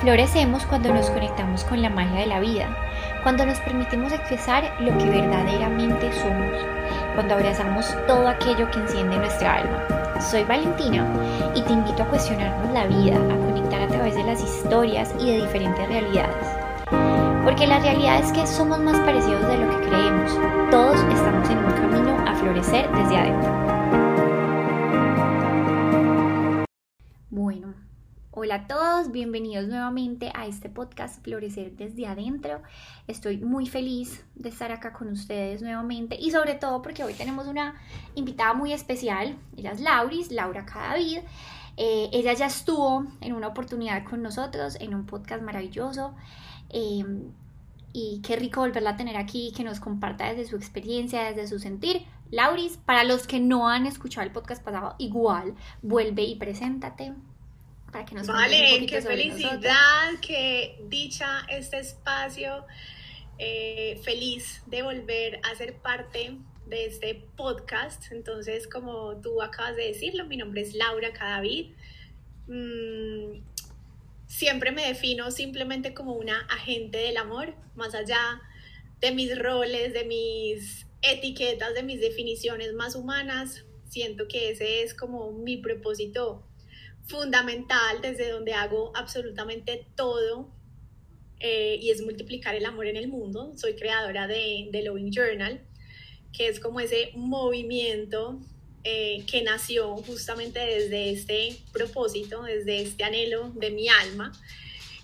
Florecemos cuando nos conectamos con la magia de la vida, cuando nos permitimos expresar lo que verdaderamente somos, cuando abrazamos todo aquello que enciende nuestra alma. Soy Valentina y te invito a cuestionarnos la vida, a conectar a través de las historias y de diferentes realidades. Porque la realidad es que somos más parecidos de lo que creemos. Todos estamos en un camino a florecer desde adentro. Hola a todos, bienvenidos nuevamente a este podcast Florecer desde adentro. Estoy muy feliz de estar acá con ustedes nuevamente y sobre todo porque hoy tenemos una invitada muy especial. Ella es Lauris, Laura Cadavid. Eh, ella ya estuvo en una oportunidad con nosotros en un podcast maravilloso. Em, y qué rico volverla a tener aquí, que nos comparta desde su experiencia, desde su sentir. Lauris, para los que no han escuchado el podcast pasado, igual, vuelve y preséntate para que nos Vale, qué felicidad, qué dicha este espacio. Eh, feliz de volver a ser parte de este podcast. Entonces, como tú acabas de decirlo, mi nombre es Laura Cadavid. Mm, siempre me defino simplemente como una agente del amor, más allá de mis roles, de mis etiquetas, de mis definiciones más humanas. Siento que ese es como mi propósito fundamental desde donde hago absolutamente todo eh, y es multiplicar el amor en el mundo. Soy creadora de, de Loving Journal, que es como ese movimiento eh, que nació justamente desde este propósito, desde este anhelo de mi alma.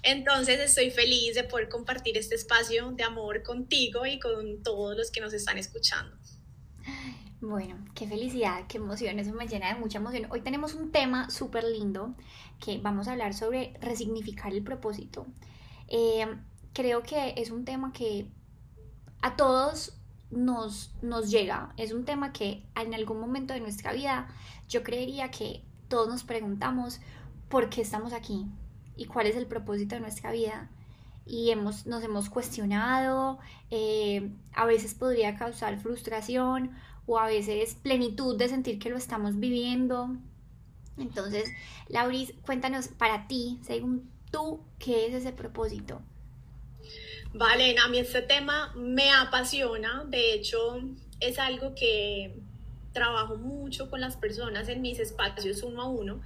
Entonces estoy feliz de poder compartir este espacio de amor contigo y con todos los que nos están escuchando. Bueno, qué felicidad, qué emoción, eso me llena de mucha emoción. Hoy tenemos un tema súper lindo que vamos a hablar sobre resignificar el propósito. Eh, creo que es un tema que a todos nos, nos llega, es un tema que en algún momento de nuestra vida yo creería que todos nos preguntamos por qué estamos aquí, y cuál es el propósito de nuestra vida. Y hemos, nos hemos cuestionado, eh, a veces podría causar frustración o a veces plenitud de sentir que lo estamos viviendo. Entonces, Lauris, cuéntanos para ti, según tú, ¿qué es ese propósito? Vale, a mí este tema me apasiona, de hecho es algo que trabajo mucho con las personas en mis espacios uno a uno,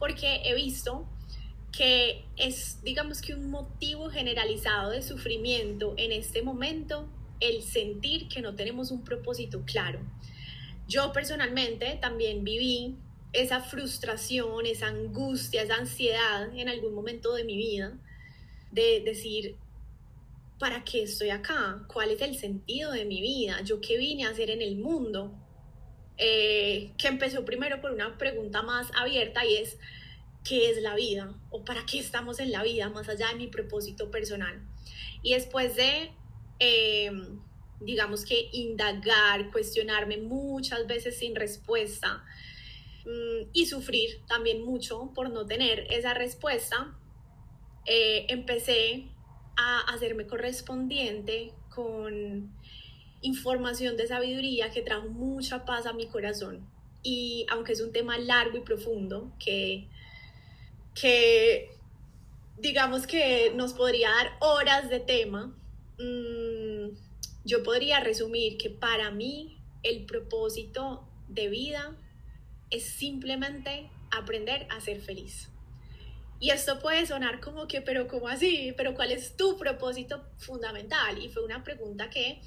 porque he visto que es, digamos que un motivo generalizado de sufrimiento en este momento, el sentir que no tenemos un propósito claro. Yo personalmente también viví esa frustración, esa angustia, esa ansiedad en algún momento de mi vida de decir, ¿para qué estoy acá? ¿Cuál es el sentido de mi vida? ¿Yo qué vine a hacer en el mundo? Eh, que empezó primero por una pregunta más abierta y es, qué es la vida o para qué estamos en la vida, más allá de mi propósito personal. Y después de, em, digamos que indagar, cuestionarme muchas veces sin respuesta mm, y sufrir también mucho por no tener esa respuesta, eh, empecé a hacerme correspondiente con información de sabiduría que trajo mucha paz a mi corazón. Y aunque es un tema largo y profundo, que que digamos que nos podría dar horas de tema, mm, yo podría resumir que para mí el propósito de vida es simplemente aprender a ser feliz. Y esto puede sonar como que, pero ¿cómo así? ¿Pero cuál es tu propósito fundamental? Y fue una pregunta que,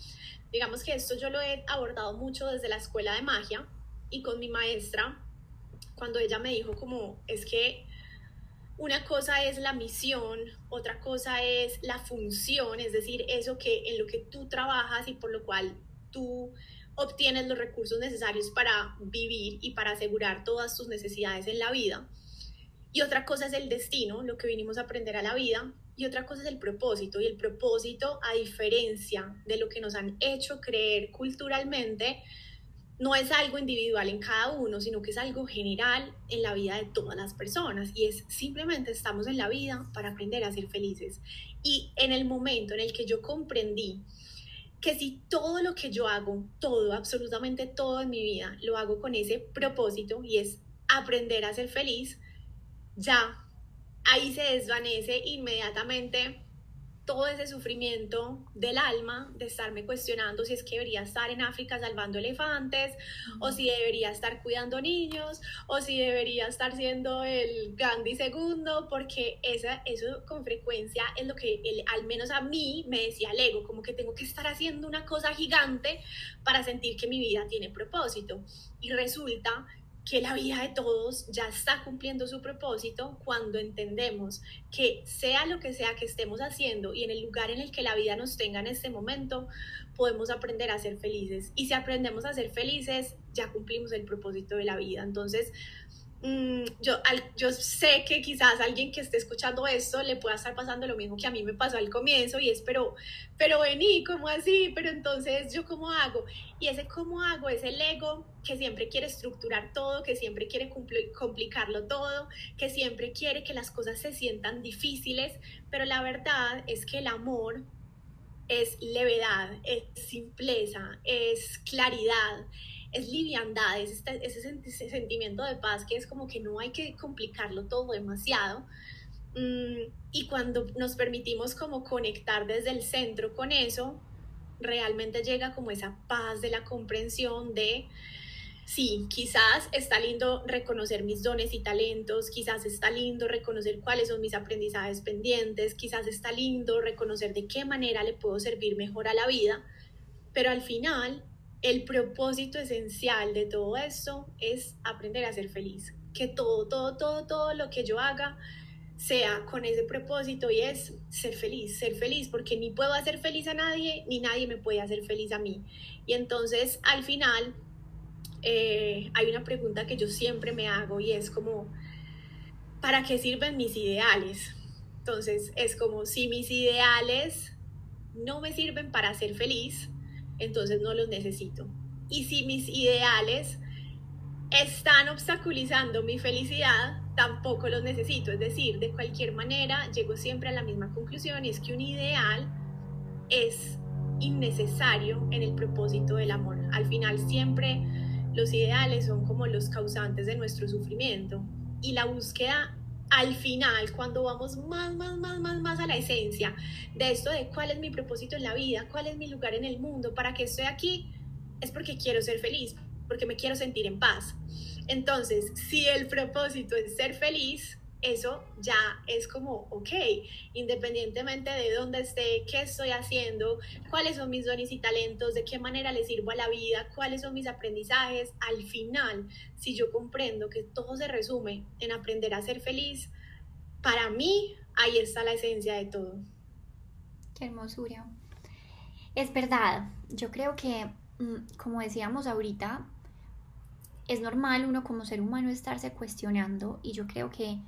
digamos que esto yo lo he abordado mucho desde la escuela de magia y con mi maestra, cuando ella me dijo como, es que una cosa es la misión, otra cosa es la función, es decir, eso que en lo que tú trabajas y por lo cual tú obtienes los recursos necesarios para vivir y para asegurar todas tus necesidades en la vida. Y otra cosa es el destino, lo que vinimos a aprender a la vida. Y otra cosa es el propósito. Y el propósito, a diferencia de lo que nos han hecho creer culturalmente, no es algo individual en cada uno, sino que es algo general en la vida de todas las personas y es simplemente estamos en la vida para aprender a ser felices. Y en el momento en el que yo comprendí que si todo lo que yo hago, todo, absolutamente todo en mi vida, lo hago con ese propósito y es aprender a ser feliz, ya ahí se desvanece inmediatamente todo ese sufrimiento del alma de estarme cuestionando si es que debería estar en África salvando elefantes o si debería estar cuidando niños o si debería estar siendo el Gandhi segundo porque esa, eso con frecuencia es lo que al menos a mí me decía el ego, como que tengo que estar haciendo una cosa gigante para sentir que mi vida tiene propósito. Y resulta que la vida de todos ya está cumpliendo su propósito cuando entendemos que sea lo que sea que estemos haciendo y en el lugar en el que la vida nos tenga en este momento, podemos aprender a ser felices. Y si aprendemos a ser felices, ya cumplimos el propósito de la vida. Entonces, Mm, yo, yo sé que quizás alguien que esté escuchando esto le pueda estar pasando lo mismo que a mí me pasó al comienzo y es, pero, pero vení, ¿cómo así? Pero entonces, ¿yo cómo hago? Y ese cómo hago es el ego que siempre quiere estructurar todo, que siempre quiere complicarlo todo, que siempre quiere que las cosas se sientan difíciles, pero la verdad es que el amor es levedad, es simpleza, es claridad es liviandad, es este, ese, sentimiento de paz que es como que no hay que complicarlo todo demasiado. Mm, y cuando nos permitimos como conectar desde el centro con eso, realmente llega como esa paz de la comprensión de, sí, quizás está lindo reconocer mis dones y talentos, quizás está lindo reconocer cuáles son mis aprendizajes pendientes, quizás está lindo reconocer de qué manera le puedo servir mejor a la vida, pero al final el propósito esencial de todo esto es aprender a ser feliz. Que todo, todo, todo, todo lo que yo haga sea con ese propósito y es ser feliz, ser feliz, porque ni puedo hacer feliz a nadie, ni nadie me puede hacer feliz a mí. Y entonces al final eh, hay una pregunta que yo siempre me hago y es como, ¿para qué sirven mis ideales? Entonces es como si mis ideales no me sirven para ser feliz, entonces no los necesito. Y si mis ideales están obstaculizando mi felicidad, tampoco los necesito. Es decir, de cualquier manera, llego siempre a la misma conclusión y es que un ideal es innecesario en el propósito del amor. Al final siempre los ideales son como los causantes de nuestro sufrimiento y la búsqueda al final, cuando vamos más, más, más, más, más a la esencia de esto de cuál es mi propósito en la vida, cuál es mi lugar en el mundo, para que estoy aquí, es porque quiero ser feliz, porque me quiero sentir en paz. Entonces, si el propósito es ser feliz, eso ya es como, ok, independientemente de dónde esté, qué estoy haciendo, cuáles son mis dones y talentos, de qué manera le sirvo a la vida, cuáles son mis aprendizajes, al final, si yo comprendo que todo se resume en aprender a ser feliz, para mí ahí está la esencia de todo. Qué hermosura. Es verdad, yo creo que, mm, como decíamos ahorita, es normal uno como ser humano estarse cuestionando y yo creo que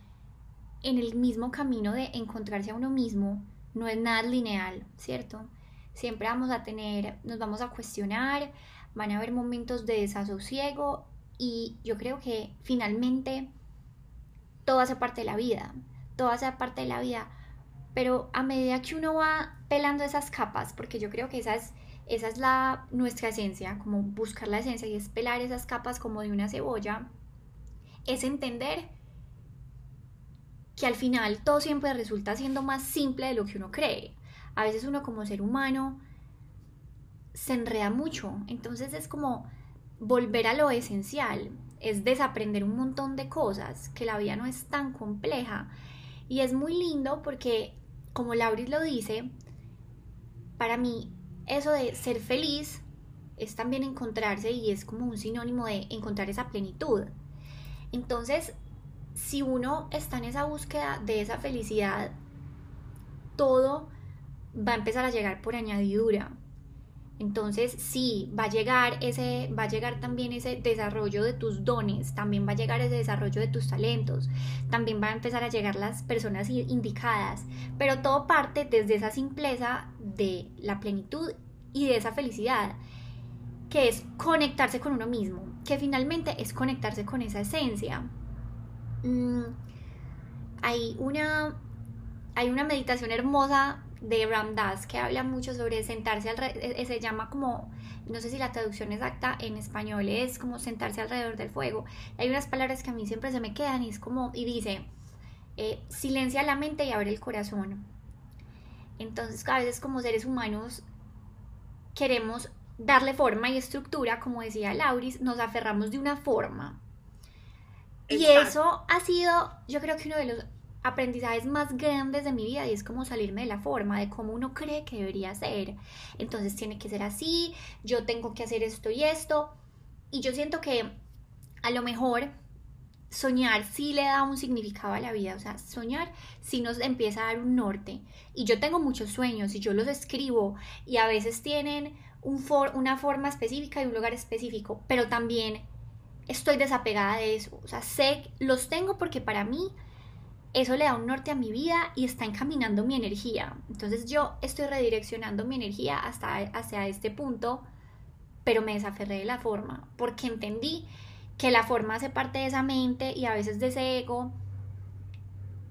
en el mismo camino de encontrarse a uno mismo no es nada lineal, ¿cierto? Siempre vamos a tener, nos vamos a cuestionar, van a haber momentos de desasosiego y yo creo que finalmente todo hace parte de la vida, todo hace parte de la vida, pero a medida que uno va pelando esas capas, porque yo creo que esa es, esa es la, nuestra esencia, como buscar la esencia y es pelar esas capas como de una cebolla, es entender que al final todo siempre resulta siendo más simple de lo que uno cree. A veces uno como ser humano se enreda mucho, entonces es como volver a lo esencial, es desaprender un montón de cosas, que la vida no es tan compleja. Y es muy lindo porque, como Lauris lo dice, para mí eso de ser feliz es también encontrarse y es como un sinónimo de encontrar esa plenitud. Entonces, si uno está en esa búsqueda de esa felicidad, todo va a empezar a llegar por añadidura. Entonces, sí, va a llegar ese va a llegar también ese desarrollo de tus dones, también va a llegar ese desarrollo de tus talentos, también van a empezar a llegar las personas indicadas, pero todo parte desde esa simpleza de la plenitud y de esa felicidad, que es conectarse con uno mismo, que finalmente es conectarse con esa esencia. Mm, hay, una, hay una meditación hermosa de Ram Dass que habla mucho sobre sentarse alrededor, e, se llama como, no sé si la traducción exacta en español es como sentarse alrededor del fuego. Hay unas palabras que a mí siempre se me quedan y es como, y dice, eh, silencia la mente y abre el corazón. Entonces, a veces como seres humanos queremos darle forma y estructura, como decía Lauris, nos aferramos de una forma. Y eso ha sido, yo creo que uno de los aprendizajes más grandes de mi vida y es como salirme de la forma, de cómo uno cree que debería ser. Entonces tiene que ser así, yo tengo que hacer esto y esto. Y yo siento que a lo mejor soñar sí le da un significado a la vida, o sea, soñar sí nos empieza a dar un norte. Y yo tengo muchos sueños y yo los escribo y a veces tienen un una forma específica y un lugar específico, pero también estoy desapegada de eso, o sea, sé, los tengo porque para mí eso le da un norte a mi vida y está encaminando mi energía. Entonces yo estoy redireccionando mi energía hasta hacia este punto, pero me desaferré de la forma, porque entendí que la forma hace parte de esa mente y a veces de ese ego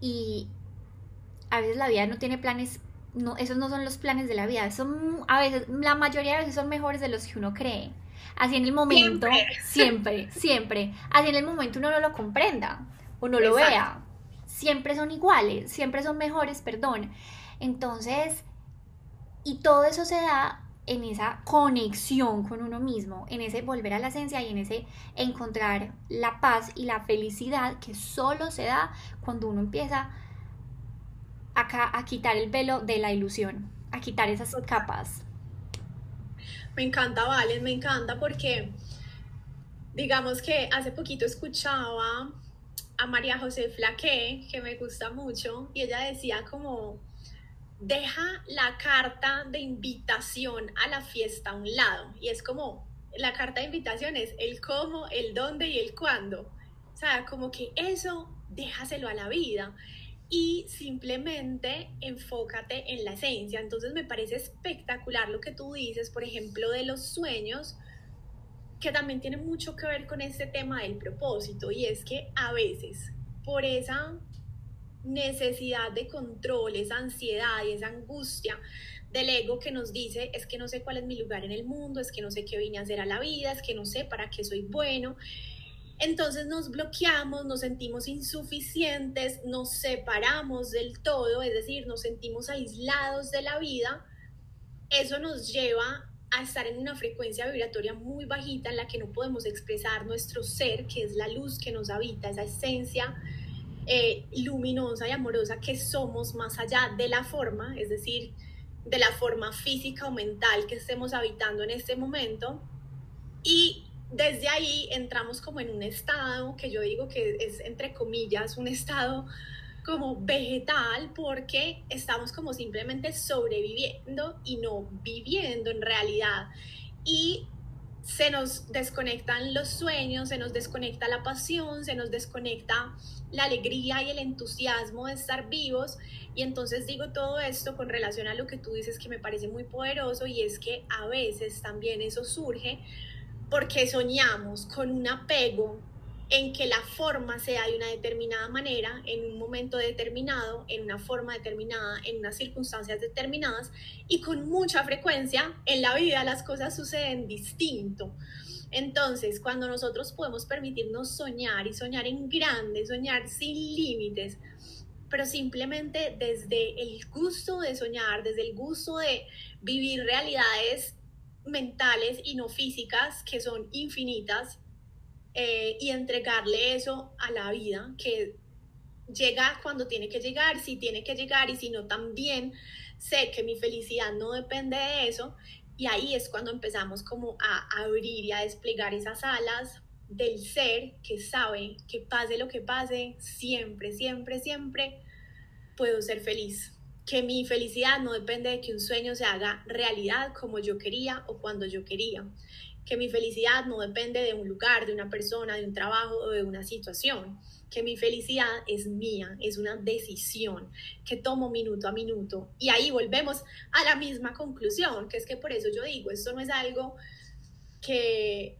y a veces la vida no tiene planes, no, esos no son los planes de la vida, son a veces, la mayoría de veces son mejores de los que uno cree. Así en el momento, siempre, siempre, así en el momento uno no lo comprenda o no lo vea, siempre son iguales, siempre son mejores, perdón. Entonces, y todo eso se da en esa conexión con uno mismo, en ese volver a la esencia y en ese encontrar la paz y la felicidad que solo se da cuando uno empieza a, a quitar el velo de la ilusión, a quitar esas capas. Me encanta, Valen, me encanta porque digamos que hace poquito escuchaba a María José Flaque, que me gusta mucho, y ella decía como deja la carta de invitación a la fiesta a un lado. Y es como, la carta de invitación es el cómo, el dónde y el cuándo. O sea, como que eso déjaselo a la vida y simplemente enfócate en la esencia. Entonces me parece espectacular lo que tú dices, por ejemplo, de los sueños, que también tiene mucho que ver con este tema del propósito. Y es que a veces, por esa necesidad de control, esa ansiedad y esa angustia del ego que nos dice es que no sé cuál es mi lugar en el mundo, es que no sé qué vine a hacer a la vida, es que no sé para qué soy bueno. Entonces nos bloqueamos, nos sentimos insuficientes, nos separamos del todo, es decir, nos sentimos aislados de la vida. Eso nos lleva a estar en una frecuencia vibratoria muy bajita en la que no podemos expresar nuestro ser, que es la luz que nos habita, esa esencia eh, luminosa y amorosa que somos más allá de la forma, es decir, de la forma física o mental que estemos habitando en este momento. Y desde ahí entramos como en un estado que yo digo que es entre comillas un estado como vegetal porque estamos como simplemente sobreviviendo y no viviendo en realidad. Y se nos desconectan los sueños, se nos desconecta la pasión, se nos desconecta la alegría y el entusiasmo de estar vivos. Y entonces digo todo esto con relación a lo que tú dices que me parece muy poderoso y es que a veces también eso surge porque soñamos con un apego en que la forma sea de una determinada manera, en un momento determinado, en una forma determinada, en unas circunstancias determinadas, y con mucha frecuencia en la vida las cosas suceden distinto. Entonces, cuando nosotros podemos permitirnos soñar y soñar en grande, soñar sin límites, pero simplemente desde el gusto de soñar, desde el gusto de vivir realidades mentales y no físicas que son infinitas, eh, y entregarle eso a la vida, que llega cuando tiene que llegar, si tiene que llegar y si no también sé que mi felicidad no depende de eso y ahí es cuando empezamos como a abrir y a desplegar esas alas del ser que sabe que pase lo que pase, siempre, siempre, siempre puedo ser feliz. Que mi felicidad no depende de que un sueño se haga realidad como yo quería o cuando yo quería. Que mi felicidad no depende de un lugar, de una persona, de un trabajo o de una situación, que mi felicidad es mía, es una decisión que tomo minuto a minuto. Y ahí volvemos a la misma conclusión, que es que por eso yo digo, esto no es algo que,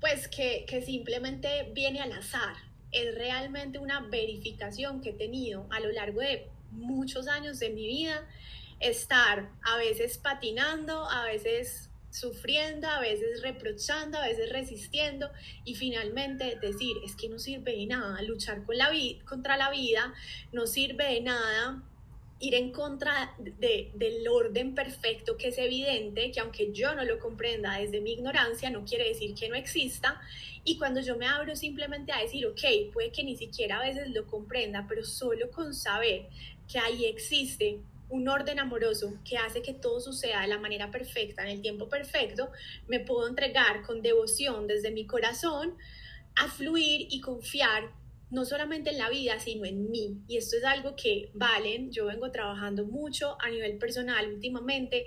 pues que, que simplemente viene al azar, es realmente una verificación que he tenido a lo largo de muchos años de mi vida, estar a veces patinando, a veces sufriendo, a veces reprochando, a veces resistiendo y finalmente decir, es que no sirve de nada luchar con la contra la vida, no sirve de nada ir en contra de, del orden perfecto que es evidente, que aunque yo no lo comprenda desde mi ignorancia, no quiere decir que no exista. Y cuando yo me abro simplemente a decir, ok, puede que ni siquiera a veces lo comprenda, pero solo con saber que ahí existe un orden amoroso que hace que todo suceda de la manera perfecta, en el tiempo perfecto, me puedo entregar con devoción desde mi corazón a fluir y confiar no solamente en la vida, sino en mí. Y esto es algo que, Valen, yo vengo trabajando mucho a nivel personal últimamente.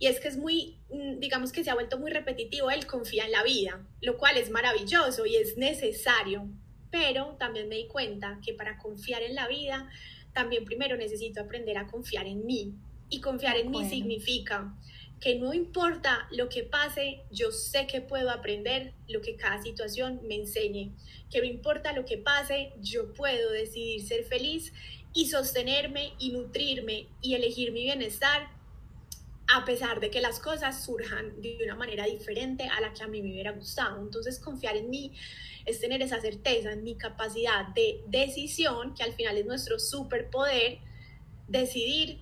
Y es que es muy, mm, digamos que se ha vuelto muy repetitivo el confía en la vida, lo cual es maravilloso y es necesario. Pero también me di cuenta que para confiar en la vida, también primero necesito aprender a confiar en mí. Y confiar en mí significa que no importa lo que pase, yo sé que puedo aprender lo que cada situación me enseñe, que no importa lo que pase, yo puedo decidir ser feliz y sostenerme y nutrirme y elegir mi bienestar a pesar de que las cosas surjan de una manera diferente a la que a mí me hubiera gustado. Entonces confiar en mí es tener esa certeza en mi capacidad de decisión, que al final es nuestro superpoder, decidir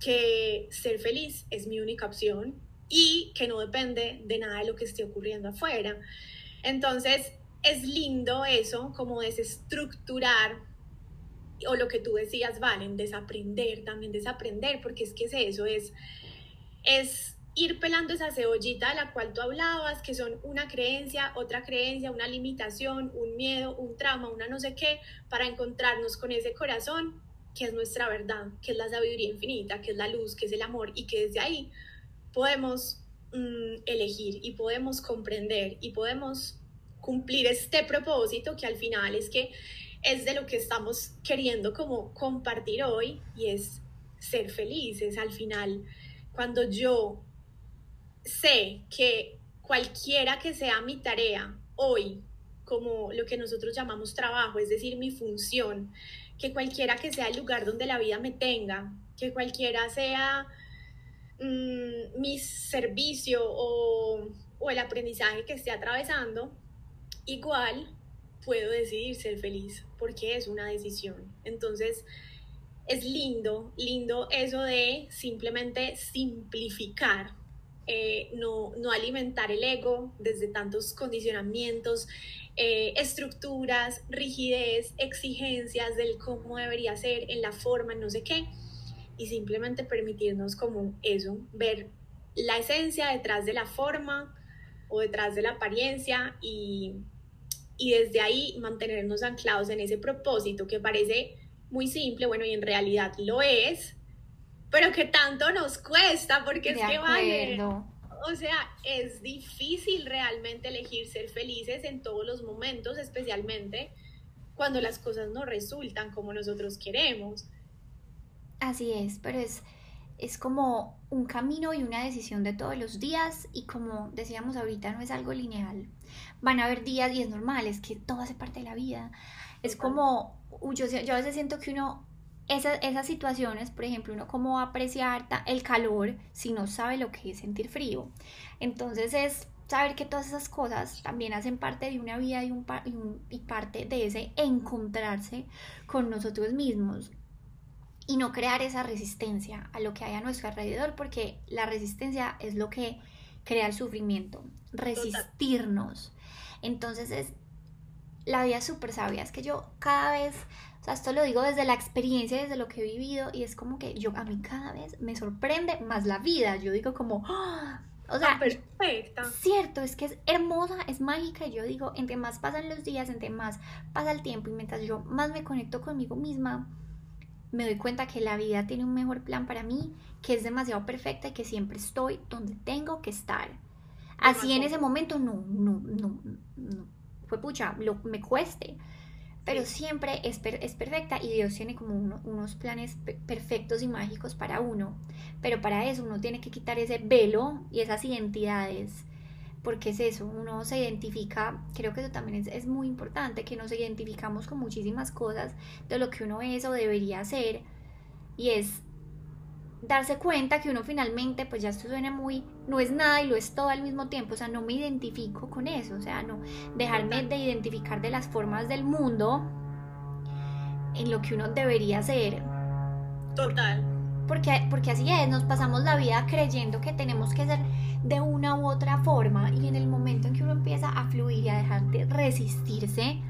que ser feliz es mi única opción y que no depende de nada de lo que esté ocurriendo afuera. Entonces, es lindo eso, como desestructurar, o lo que tú decías, Valen, desaprender, también desaprender, porque es que es eso, es, es ir pelando esa cebollita de la cual tú hablabas, que son una creencia, otra creencia, una limitación, un miedo, un trauma, una no sé qué, para encontrarnos con ese corazón que es nuestra verdad, que es la sabiduría infinita, que es la luz, que es el amor y que desde ahí podemos mm, elegir y podemos comprender y podemos cumplir este propósito que al final es que es de lo que estamos queriendo como compartir hoy y es ser felices al final. Cuando yo sé que cualquiera que sea mi tarea hoy como lo que nosotros llamamos trabajo, es decir, mi función, que cualquiera que sea el lugar donde la vida me tenga, que cualquiera sea mm, mi servicio o, o el aprendizaje que esté atravesando, igual puedo decidir ser feliz porque es una decisión. Entonces, es lindo, lindo eso de simplemente simplificar, eh, no, no, alimentar el ego desde tantos condicionamientos, eh, estructuras, rigidez, exigencias del cómo debería ser, en la forma, no sé qué, y simplemente permitirnos como eso, ver la esencia detrás de la forma o detrás de la apariencia y, y desde ahí mantenernos anclados en ese propósito que parece muy simple, bueno, y en realidad lo es, pero que tanto nos cuesta porque es que vale o sea, es difícil realmente elegir ser felices en todos los momentos, especialmente cuando las cosas no resultan como nosotros queremos. Así es, pero es, es como un camino y una decisión de todos los días y como decíamos ahorita, no es algo lineal. Van a haber días y es normal, es que todo hace parte de la vida. Es como, yo, yo a veces siento que uno esas situaciones, por ejemplo, uno cómo va a apreciar el calor si no sabe lo que es sentir frío. Entonces es saber que todas esas cosas también hacen parte de una vida y, un, y, parte de ese encontrarse con nosotros mismos y no crear esa resistencia a lo que hay a nuestro alrededor, porque la resistencia es lo que crea el sufrimiento, resistirnos. Entonces es la vida súper sabia, es que yo cada vez sea, esto lo digo desde la experiencia, desde lo que he vivido y es como que yo a mí cada vez me sorprende más la vida. Yo digo como, ¡Ah! o sea, perfecta. Cierto, es que es hermosa, es mágica y yo digo, entre más pasan los días, entre más pasa el tiempo y mientras yo más me conecto conmigo misma, me doy cuenta que la vida tiene un mejor plan para mí, que es demasiado perfecta y que siempre estoy donde tengo que estar. Así en ese momento no, no, no, no, fue pucha, lo, me cueste. Pero siempre es, es perfecta y Dios tiene como unos planes perfectos y mágicos para uno. Pero para eso uno tiene que quitar ese velo y esas identidades, porque es eso, uno se identifica, creo que eso también es, es muy importante, que nos identificamos con muchísimas cosas de lo que uno es o debería ser, y es darse cuenta que uno finalmente, pues ya esto suena muy, no es nada y lo es todo al mismo tiempo, o sea, no me identifico con eso, o sea, no dejarme de identificar de las formas del mundo en lo que uno debería ser. Total. Porque, porque así es, nos pasamos la vida creyendo que tenemos que ser de una u otra forma y en el momento en que uno empieza a fluir y a dejar de resistirse,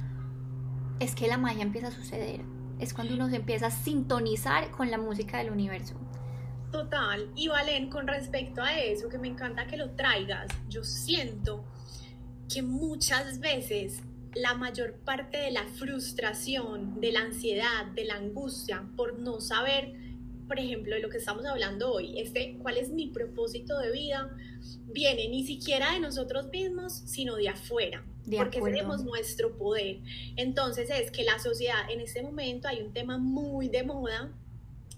es que la magia empieza a suceder. Es cuando uno se empieza a sintonizar con la música del universo. Total. Y Valen, con respecto a eso, que me encanta que lo traigas, yo siento que muchas veces la mayor parte de la frustración, de la ansiedad, de la angustia por no saber, por ejemplo, de lo que estamos hablando hoy, este, cuál es mi propósito de vida, viene ni siquiera de nosotros mismos, sino de afuera. porque tenemos nuestro poder. Entonces es que la sociedad en este momento hay un tema muy de moda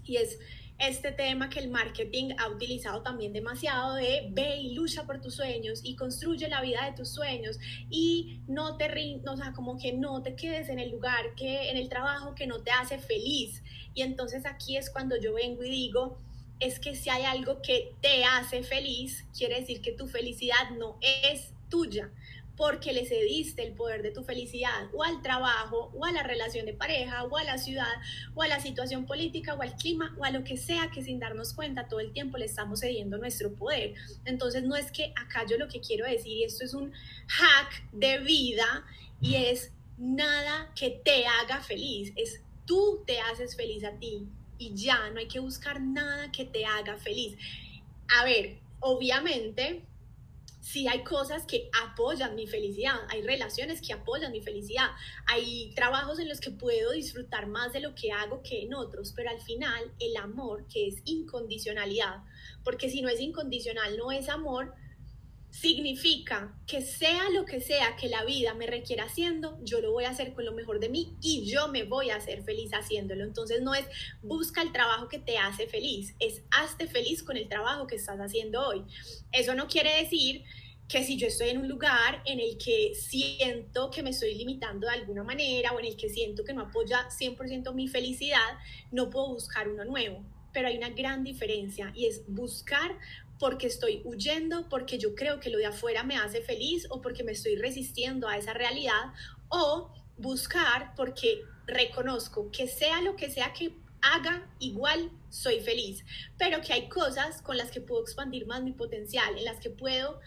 y es este tema que el marketing ha utilizado también demasiado de ve y lucha por tus sueños y construye la vida de tus sueños y no te o sea, como que no te quedes en el lugar que en el trabajo que no te hace feliz. Y entonces aquí es cuando yo vengo y digo, es que si hay algo que te hace feliz, quiere decir que tu felicidad no es tuya porque le cediste el poder de tu felicidad o al trabajo o a la relación de pareja o a la ciudad o a la situación política o al clima o a lo que sea que sin darnos cuenta todo el tiempo le estamos cediendo nuestro poder. Entonces no es que acá yo lo que quiero decir, y esto es un hack de vida y es nada que te haga feliz, es tú te haces feliz a ti y ya, no hay que buscar nada que te haga feliz. A ver, obviamente sí hay cosas que apoyan mi felicidad, hay relaciones que apoyan mi felicidad, hay trabajos en los que puedo disfrutar más de lo que hago que en otros, pero al final el amor, que es incondicionalidad, porque si no es incondicional, no es amor, significa que sea lo que sea que la vida me requiera haciendo, yo lo voy a hacer con lo mejor de mí y yo me voy a hacer feliz haciéndolo. Entonces no es busca el trabajo que te hace feliz, es hazte feliz con el trabajo que estás haciendo hoy. Eso no quiere decir que si yo estoy en un lugar en el que siento que me estoy limitando de alguna manera o en el que siento que no apoya 100% mi felicidad, no puedo buscar uno nuevo. Pero hay una gran diferencia y es buscar porque estoy huyendo, porque yo creo que lo de afuera me hace feliz o porque me estoy resistiendo a esa realidad o buscar porque reconozco que sea lo que sea que haga, igual soy feliz, pero que hay cosas con las que puedo expandir más mi potencial, en las que puedo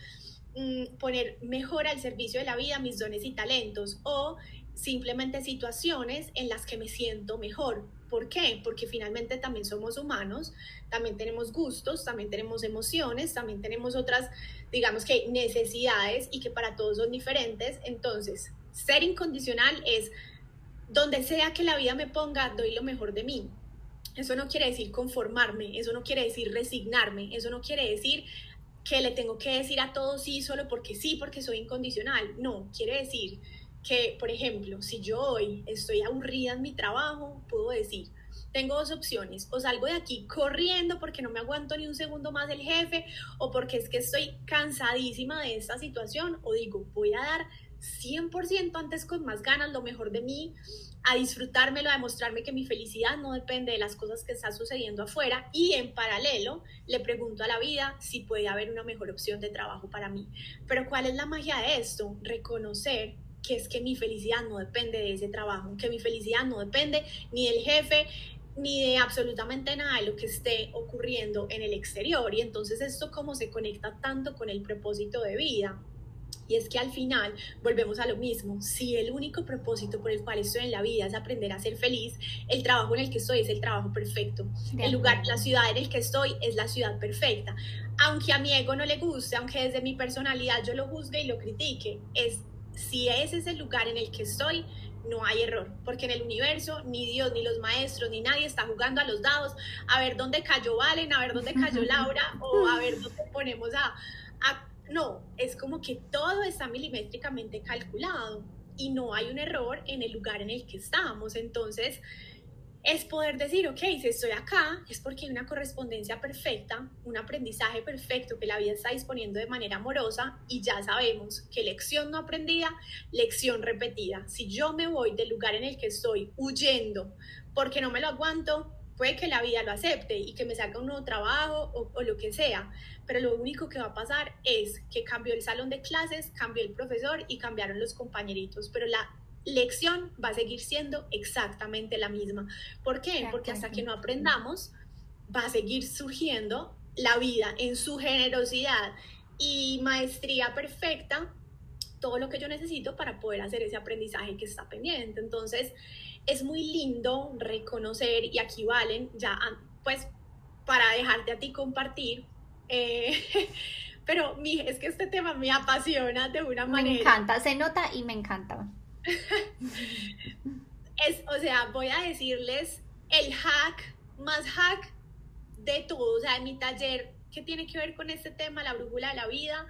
mm, poner mejor al servicio de la vida mis dones y talentos o simplemente situaciones en las que me siento mejor. ¿Por qué? Porque finalmente también somos humanos, también tenemos gustos, también tenemos emociones, también tenemos otras, digamos que necesidades y que para todos son diferentes. Entonces, ser incondicional es donde sea que la vida me ponga, doy lo mejor de mí. Eso no quiere decir conformarme, eso no quiere decir resignarme, eso no quiere decir que le tengo que decir a todos sí solo porque sí, porque soy incondicional. No, quiere decir que, por ejemplo, si yo hoy estoy aburrida en mi trabajo, puedo decir, tengo dos opciones, o salgo de aquí corriendo porque no me aguanto ni un segundo más el jefe, o porque es que estoy cansadísima de esta situación, o digo, voy a dar 100% antes con más ganas lo mejor de mí, a disfrutármelo, a demostrarme que mi felicidad no depende de las cosas que están sucediendo afuera y en paralelo le pregunto a la vida si puede haber una mejor opción de trabajo para mí. Pero ¿cuál es la magia de esto? Reconocer que es que mi felicidad no depende de ese trabajo, que mi felicidad no depende ni del jefe, ni de absolutamente nada de lo que esté ocurriendo en el exterior. Y entonces esto cómo se conecta tanto con el propósito de vida. Y es que al final volvemos a lo mismo. Si el único propósito por el cual estoy en la vida es aprender a ser feliz, el trabajo en el que estoy es el trabajo perfecto. el lugar, la ciudad en el que estoy es la ciudad perfecta. Aunque a mi ego no le guste, aunque desde mi personalidad yo lo juzgue y lo critique, es si ese es el lugar en el que estoy, no hay error, porque en el universo ni Dios, ni los maestros, ni nadie está jugando a los dados a ver dónde cayó Valen, a ver dónde cayó Laura o a ver dónde ponemos a, a... No, es como que todo está milimétricamente calculado y no hay un error en el lugar en el que estamos. Entonces, es poder decir, ok, si estoy acá es porque hay una correspondencia perfecta, un aprendizaje perfecto que la vida está disponiendo de manera amorosa y ya sabemos que lección no aprendida, lección repetida. Si yo me voy del lugar en el que estoy huyendo porque no me lo aguanto, puede que la vida lo acepte y que me salga un nuevo trabajo o, o, lo que sea, pero lo único que va a pasar es que cambió el salón de clases, cambió el profesor y cambiaron los compañeritos, pero la lección va a seguir siendo exactamente la misma. ¿Por qué? Porque hasta que no aprendamos, va a seguir surgiendo la vida en su generosidad y maestría perfecta, todo lo que yo necesito para poder hacer ese aprendizaje que está pendiente. Entonces, es muy lindo reconocer, y aquí valen, ya, pues, para dejarte a ti compartir, eh, pero mi, es que este tema me apasiona de una manera. Me encanta, se nota y me encanta. Es, o sea, voy a decirles el hack más hack de todo, o sea, en mi taller que tiene que ver con este tema, la brújula de la vida,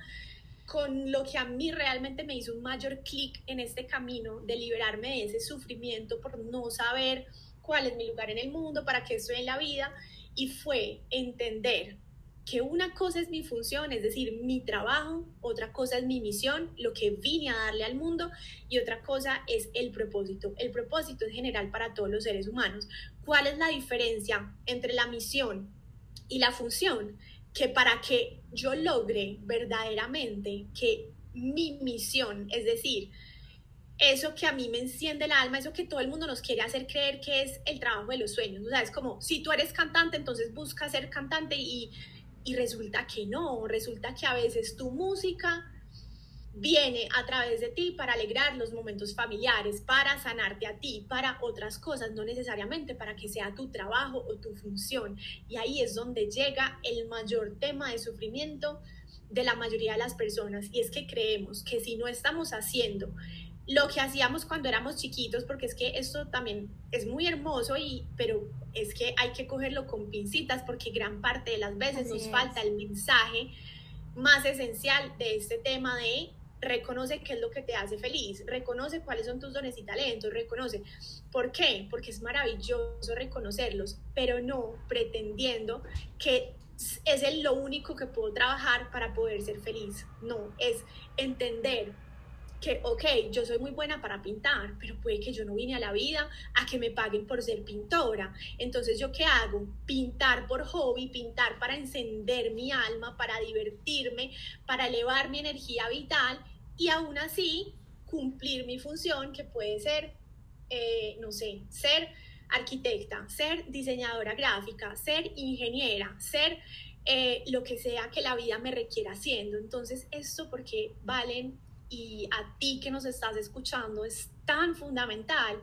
con lo que a mí realmente me hizo un mayor clic en este camino de liberarme de ese sufrimiento por no saber cuál es mi lugar en el mundo, para qué estoy en la vida, y fue entender que una cosa es mi función, es decir, mi trabajo, otra cosa es mi misión, lo que vine a darle al mundo, y otra cosa es el propósito. El propósito es general para todos los seres humanos. ¿Cuál es la diferencia entre la misión y la función? Que para que yo logre verdaderamente que mi misión, es decir, eso que a mí me enciende el alma, eso que todo el mundo nos quiere hacer creer que es el trabajo de los sueños. O sea, es como, si tú eres cantante, entonces busca ser cantante y y resulta que no, resulta que a veces tu música viene a través de ti para alegrar los momentos familiares, para sanarte a ti, para otras cosas, no necesariamente para que sea tu trabajo o tu función. Y ahí es donde llega el mayor tema de sufrimiento de la mayoría de las personas y es que creemos que si no estamos haciendo lo que hacíamos cuando éramos chiquitos, porque es que esto también es muy hermoso, y, pero es que hay que cogerlo con pincitas porque gran parte de las veces nos falta el mensaje más esencial de este tema de reconoce qué es lo que te hace feliz, reconoce cuáles son tus dones y talentos, reconoce. ¿Por qué? Porque es maravilloso reconocerlos, pero no pretendiendo que es lo único que puedo trabajar para poder ser feliz. No, es entender que, ok, yo soy muy buena para pintar, pero puede que yo no vine a la vida a que me paguen por ser pintora. Entonces, ¿yo qué hago? Pintar por hobby, pintar para encender mi alma, para divertirme, para elevar mi energía vital y aún así cumplir mi función que puede ser, eh, no sé, ser arquitecta, ser diseñadora gráfica, ser ingeniera, ser eh, lo que sea que la vida me requiera haciendo. Entonces, esto porque valen y a ti que nos estás escuchando es tan fundamental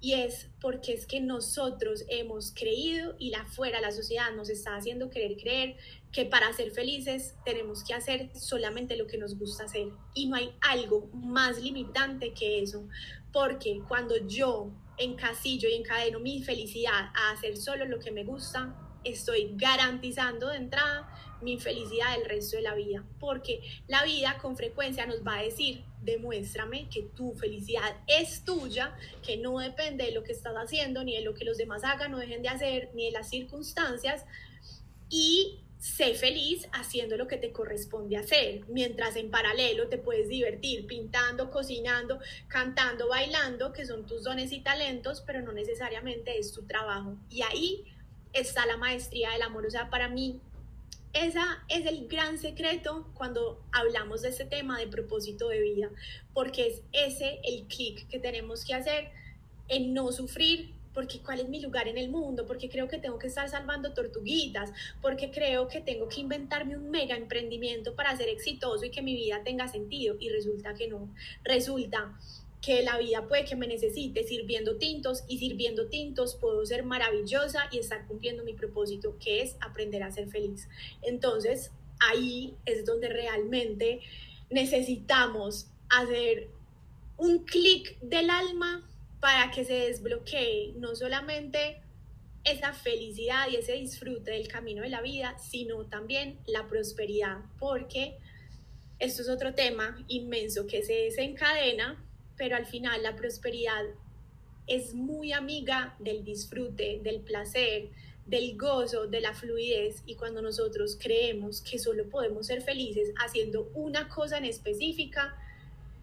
y es porque es que nosotros hemos creído y la fuera, la sociedad nos está haciendo querer creer que para ser felices tenemos que hacer solamente lo que nos gusta hacer y no hay algo más limitante que eso, porque cuando yo encasillo y encadeno mi felicidad a hacer solo lo que me gusta, estoy garantizando de entrada mi felicidad el resto de la vida, porque la vida con frecuencia nos va a decir, demuéstrame que tu felicidad es tuya, que no depende de lo que estás haciendo, ni de lo que los demás hagan o dejen de hacer, ni de las circunstancias, y sé feliz haciendo lo que te corresponde hacer, mientras en paralelo te puedes divertir pintando, cocinando, cantando, bailando, que son tus dones y talentos, pero no necesariamente es tu trabajo. Y ahí está la maestría del amor. O sea, para mí esa es el gran secreto cuando hablamos de este tema de propósito de vida, porque es ese el clic que tenemos que hacer en no sufrir, porque cuál es mi lugar en el mundo, porque creo que tengo que estar salvando tortuguitas, porque creo que tengo que inventarme un mega emprendimiento para ser exitoso y que mi vida tenga sentido y resulta que no, resulta que la vida puede que me necesite sirviendo tintos y sirviendo tintos puedo ser maravillosa y estar cumpliendo mi propósito, que es aprender a ser feliz. Entonces, ahí es donde realmente necesitamos hacer un clic del alma para que se desbloquee no solamente esa felicidad y ese disfrute del camino de la vida, sino también la prosperidad, porque esto es otro tema inmenso que se desencadena pero al final la prosperidad es muy amiga del disfrute, del placer, del gozo, de la fluidez. Y cuando nosotros creemos que solo podemos ser felices haciendo una cosa en específica,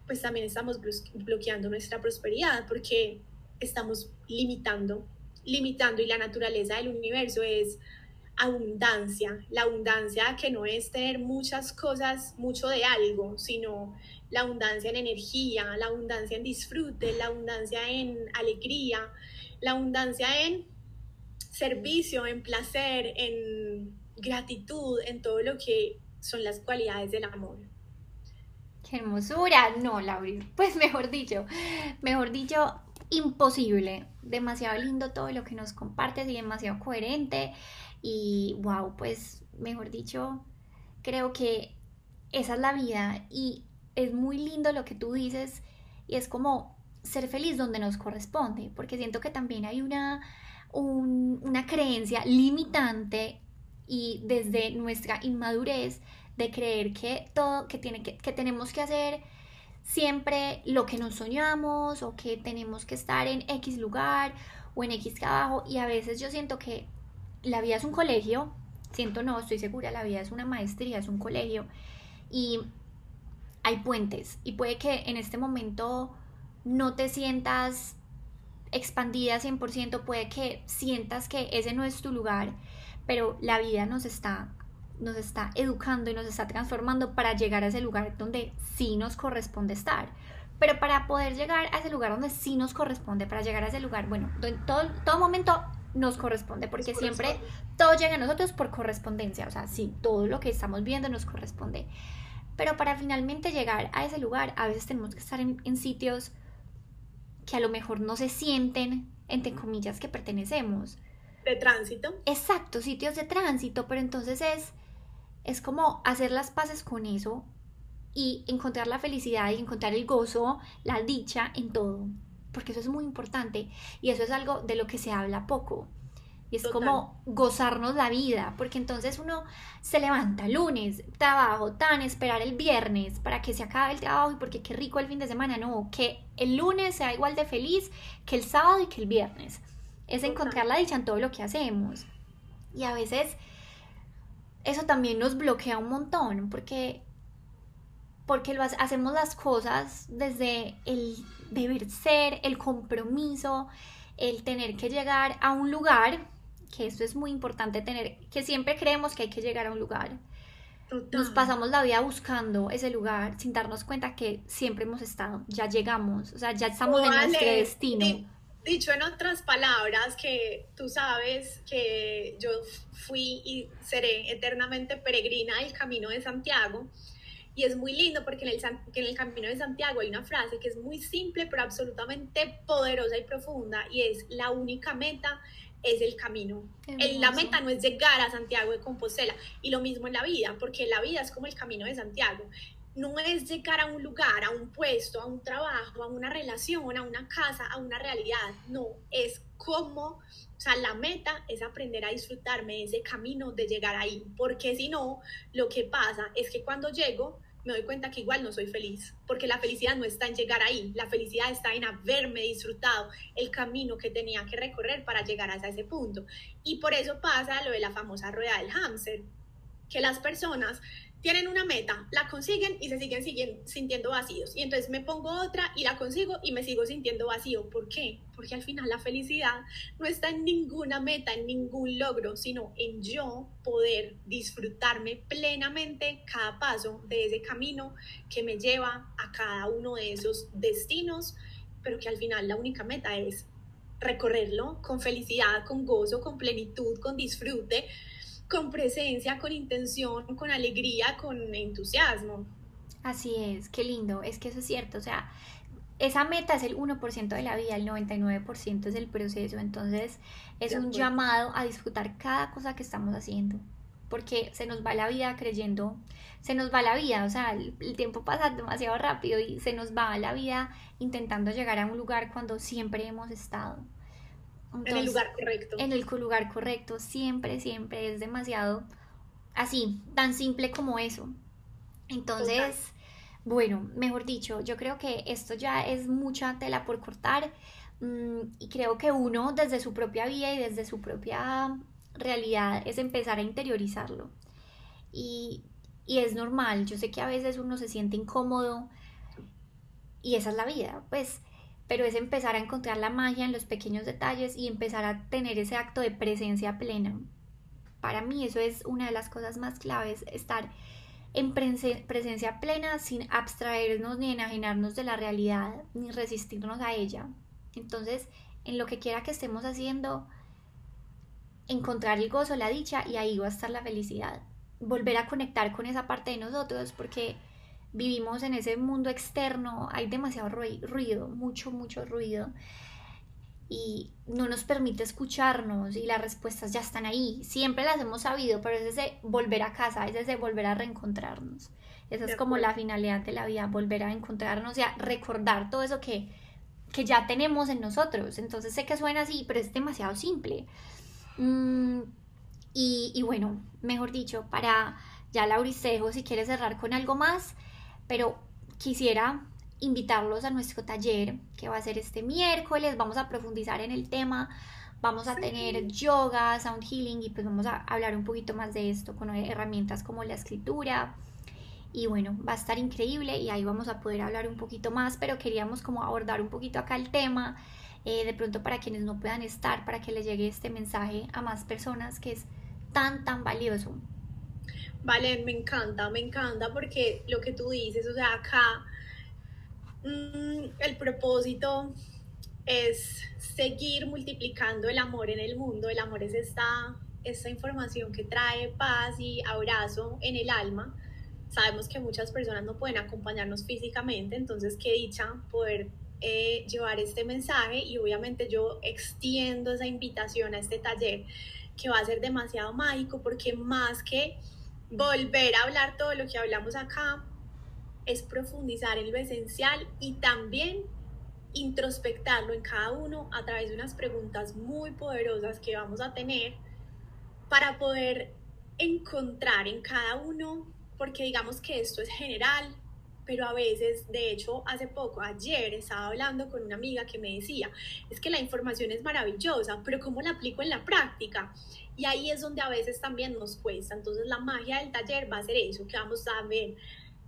pues también estamos bloqueando nuestra prosperidad porque estamos limitando limitando. Y la naturaleza del universo es abundancia, la abundancia que no es tener muchas cosas, mucho de algo, sino la abundancia en energía, la abundancia en disfrute, la abundancia en alegría, la abundancia en servicio, en placer, en gratitud, en todo lo que son las cualidades del amor. Qué hermosura. No, Lauri, pues mejor dicho, mejor dicho, imposible. Demasiado lindo todo lo que nos compartes y demasiado coherente. Y wow, pues mejor dicho, creo que esa es la vida y es muy lindo lo que tú dices y es como ser feliz donde nos corresponde, porque siento que también hay una, una creencia limitante y desde nuestra inmadurez de creer que todo, que, tiene que, que tenemos que hacer siempre lo que nos soñamos o que tenemos que estar en X lugar o en X trabajo. Y a veces yo siento que la vida es un colegio, siento no, estoy segura, la vida es una maestría, es un colegio. Y hay puentes y puede que en este momento no te sientas expandida 100%, puede que sientas que ese no es tu lugar, pero la vida nos está nos está educando y nos está transformando para llegar a ese lugar donde sí nos corresponde estar. Pero para poder llegar a ese lugar donde sí nos corresponde, para llegar a ese lugar, bueno, en todo, todo momento nos corresponde, porque siempre todo llega a nosotros por correspondencia, o sea, sí, todo lo que estamos viendo nos corresponde. Pero para finalmente llegar a ese lugar, a veces tenemos que estar en, en sitios que a lo mejor no se sienten, entre comillas, que pertenecemos. De tránsito. Exacto, sitios de tránsito, pero entonces es, es como hacer las paces con eso y encontrar la felicidad y encontrar el gozo, la dicha en todo, porque eso es muy importante y eso es algo de lo que se habla poco. Y es como gozarnos la vida, porque entonces uno se levanta lunes, trabajo, tan, esperar el viernes para que se acabe el trabajo y porque qué rico el fin de semana. No, que el lunes sea igual de feliz que el sábado y que el viernes. Es encontrar la dicha en todo lo que hacemos. Y a veces eso también nos bloquea un montón, porque, porque lo hacemos las cosas desde el deber ser, el compromiso, el tener que llegar a un lugar que esto es muy importante tener, que siempre creemos que hay que llegar a un lugar. Nos pasamos la vida buscando ese lugar sin darnos cuenta que siempre hemos estado, ya llegamos, o sea, ya estamos en nuestro destino. Dicho en otras palabras, que tú sabes que yo fui y seré eternamente peregrina del camino de Santiago. Y es muy lindo porque en el, en el Camino de Santiago hay una frase que es muy simple pero absolutamente poderosa y profunda y es la única meta es el camino. la meta no es llegar a Santiago de Compostela. Y lo mismo en la vida, porque la vida es como el camino de Santiago. No es llegar a un lugar, a un puesto, a un trabajo, a una relación, a una casa, a una realidad. No, es como, o sea, la meta es aprender a disfrutarme de ese camino de llegar ahí. Porque si no, lo que pasa es que cuando llego, me doy cuenta que igual no soy feliz, porque la felicidad no está en llegar ahí, la felicidad está en haberme disfrutado el camino que tenía que recorrer para llegar hasta ese punto. Y por eso pasa lo de la famosa rueda del hámster, que las personas tienen una meta, la consiguen y se siguen, sintiendo vacíos. Y entonces me pongo otra y la consigo y me sigo sintiendo vacío. ¿Por qué? Porque al final la felicidad no está en ninguna meta, en ningún logro, sino en yo poder disfrutarme plenamente cada paso de ese camino que me lleva a cada uno de esos destinos, pero que al final la única meta es recorrerlo con felicidad, con gozo, con plenitud, con disfrute con presencia, con intención, con alegría, con entusiasmo. Así es, qué lindo, es que eso es cierto, o sea, esa meta es el 1% de la vida, el 99% es el proceso, entonces es un llamado a disfrutar cada cosa que estamos haciendo, porque se nos va la vida creyendo, se nos va la vida, o sea, el, el tiempo pasa demasiado rápido y se nos va la vida intentando llegar a un lugar cuando siempre hemos estado en el lugar correcto. En el lugar correcto, siempre, siempre es demasiado así, tan simple como eso. Entonces, bueno, mejor dicho, yo creo que esto ya es mucha tela por cortar mm, y creo que uno desde su propia vida y desde su propia realidad es empezar a interiorizarlo. Y, y es normal, yo sé que a veces uno se siente incómodo y esa es la vida, pues pero es empezar a encontrar la magia en los pequeños detalles y empezar a tener ese acto de presencia plena. Para mí eso es una de las cosas más claves, estar en presencia plena sin abstraernos ni enajenarnos de la realidad ni resistirnos a ella. Entonces, en lo que quiera que estemos haciendo, encontrar el gozo, la dicha y ahí va a estar la felicidad. Volver a conectar con esa parte de nosotros porque vivimos en ese mundo externo, hay demasiado ruido, mucho, mucho ruido y no nos permite escucharnos y las respuestas ya están ahí. Siempre las hemos sabido, pero es ese volver a casa, es ese volver a reencontrarnos. Esa es como la finalidad de la vida, volver a encontrarnos y a recordar todo eso que, que ya tenemos en nosotros. Entonces sé que suena así, pero es demasiado simple. Mm, y, y, bueno, mejor dicho, para ya Lauricejo, si quieres cerrar con algo más, pero quisiera invitarlos a nuestro taller que va a ser este miércoles, vamos a profundizar en el tema, vamos a tener yoga, sound healing y pues vamos a hablar un poquito más de esto con herramientas como la escritura. Y bueno, va a estar increíble y ahí vamos a poder hablar un poquito más, pero queríamos como abordar un poquito acá el tema, eh, de pronto para quienes no puedan estar, para que les llegue este mensaje a más personas que es tan, tan valioso. Vale, me encanta, me encanta porque lo que tú dices, o sea, acá mm, el propósito es seguir multiplicando el amor en el mundo. El amor es esta, esta información que trae paz y abrazo en el alma. Sabemos que muchas personas no pueden acompañarnos físicamente, entonces qué dicha poder eh, llevar este mensaje y obviamente yo extiendo esa invitación a este taller que va a ser demasiado mágico porque más que volver a hablar todo lo que hablamos acá, es profundizar en lo esencial y también introspectarlo en cada uno a través de unas preguntas muy poderosas que vamos a tener para poder encontrar en cada uno, porque digamos que esto es general, pero a veces, de hecho, hace poco, ayer estaba hablando con una amiga que me decía, es que la información es maravillosa, pero ¿cómo la aplico en la práctica? Y ahí es donde a veces también nos cuesta. Entonces la magia del taller va a ser eso, que vamos a ver.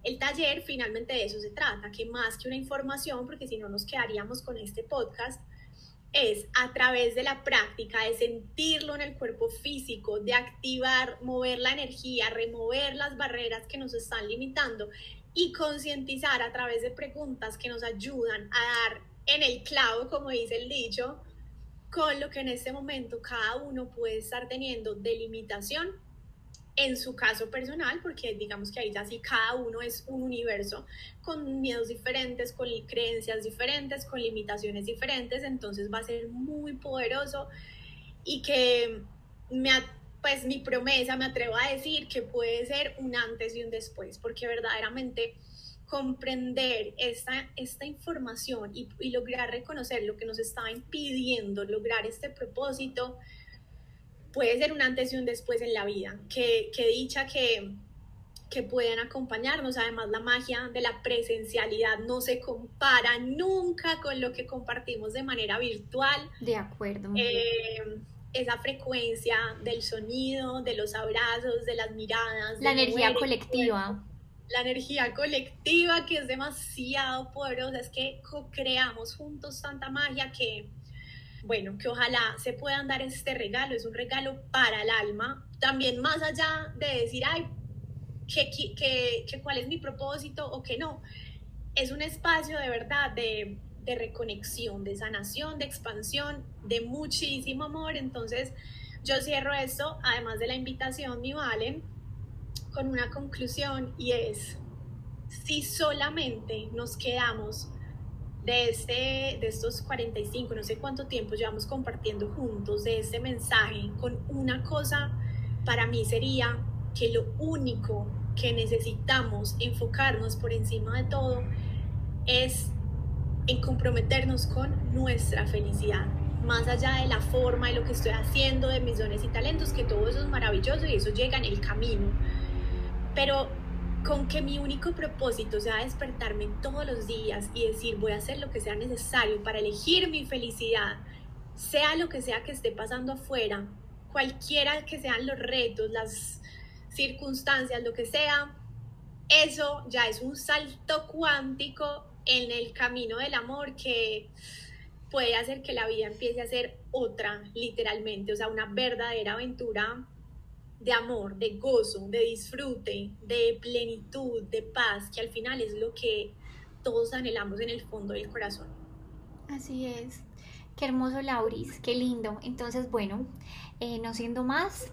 El taller finalmente de eso se trata, que más que una información, porque si no nos quedaríamos con este podcast, es a través de la práctica, de sentirlo en el cuerpo físico, de activar, mover la energía, remover las barreras que nos están limitando y concientizar a través de preguntas que nos ayudan a dar en el clavo, como dice el dicho, con lo que en este momento cada uno puede estar teniendo de limitación en su caso personal, porque digamos que ahí ya sí cada uno es un universo con miedos diferentes, con creencias diferentes, con limitaciones diferentes, entonces va a ser muy poderoso y que me, pues mi promesa me atrevo a decir que puede ser un antes y un después, porque verdaderamente comprender esta, esta información y, lograr reconocer lo que nos está impidiendo lograr este propósito, puede ser un antes y un después en la vida. Que, dicha que, que pueden acompañarnos. Además, la magia de la presencialidad no se compara nunca con lo que compartimos de manera virtual. De acuerdo. Eh, esa frecuencia del sonido, de los abrazos, de las miradas. La energía colectiva. la energía colectiva que es demasiado poderosa, es que creamos juntos tanta magia que, bueno, que ojalá se puedan dar este regalo, es un regalo para el alma, también más allá de decir, ay, que, que, cuál es mi propósito o que no, es un espacio de verdad de, de reconexión, de sanación, de expansión, de muchísimo amor, entonces yo cierro esto, además de la invitación, mi Valen, con una conclusión y es, si solamente nos quedamos de, este, de estos 45, no sé cuánto tiempo llevamos compartiendo juntos, de este mensaje, con una cosa, para mí sería que lo único que necesitamos enfocarnos por encima de todo es en comprometernos con nuestra felicidad, más allá de la forma, de lo que estoy haciendo, de mis dones y talentos, que todo eso es maravilloso y eso llega en el camino. Pero con que mi único propósito sea despertarme todos los días y decir voy a hacer lo que sea necesario para elegir mi felicidad, sea lo que sea que esté pasando afuera, cualquiera que sean los retos, las circunstancias, lo que sea, eso ya es un salto cuántico en el camino del amor que puede hacer que la vida empiece a ser otra, literalmente, o sea, una verdadera aventura de amor, de gozo, de disfrute, de plenitud, de paz, que al final es lo que todos anhelamos en el fondo del corazón. Así es. Qué hermoso, Lauris, qué lindo. Entonces, bueno, eh, no siendo más,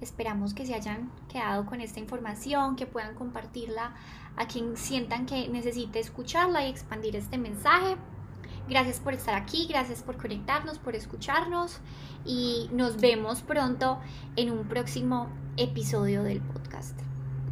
esperamos que se hayan quedado con esta información, que puedan compartirla a quien sientan que necesite escucharla y expandir este mensaje. Gracias por estar aquí, gracias por conectarnos, por escucharnos y nos vemos pronto en un próximo episodio del podcast.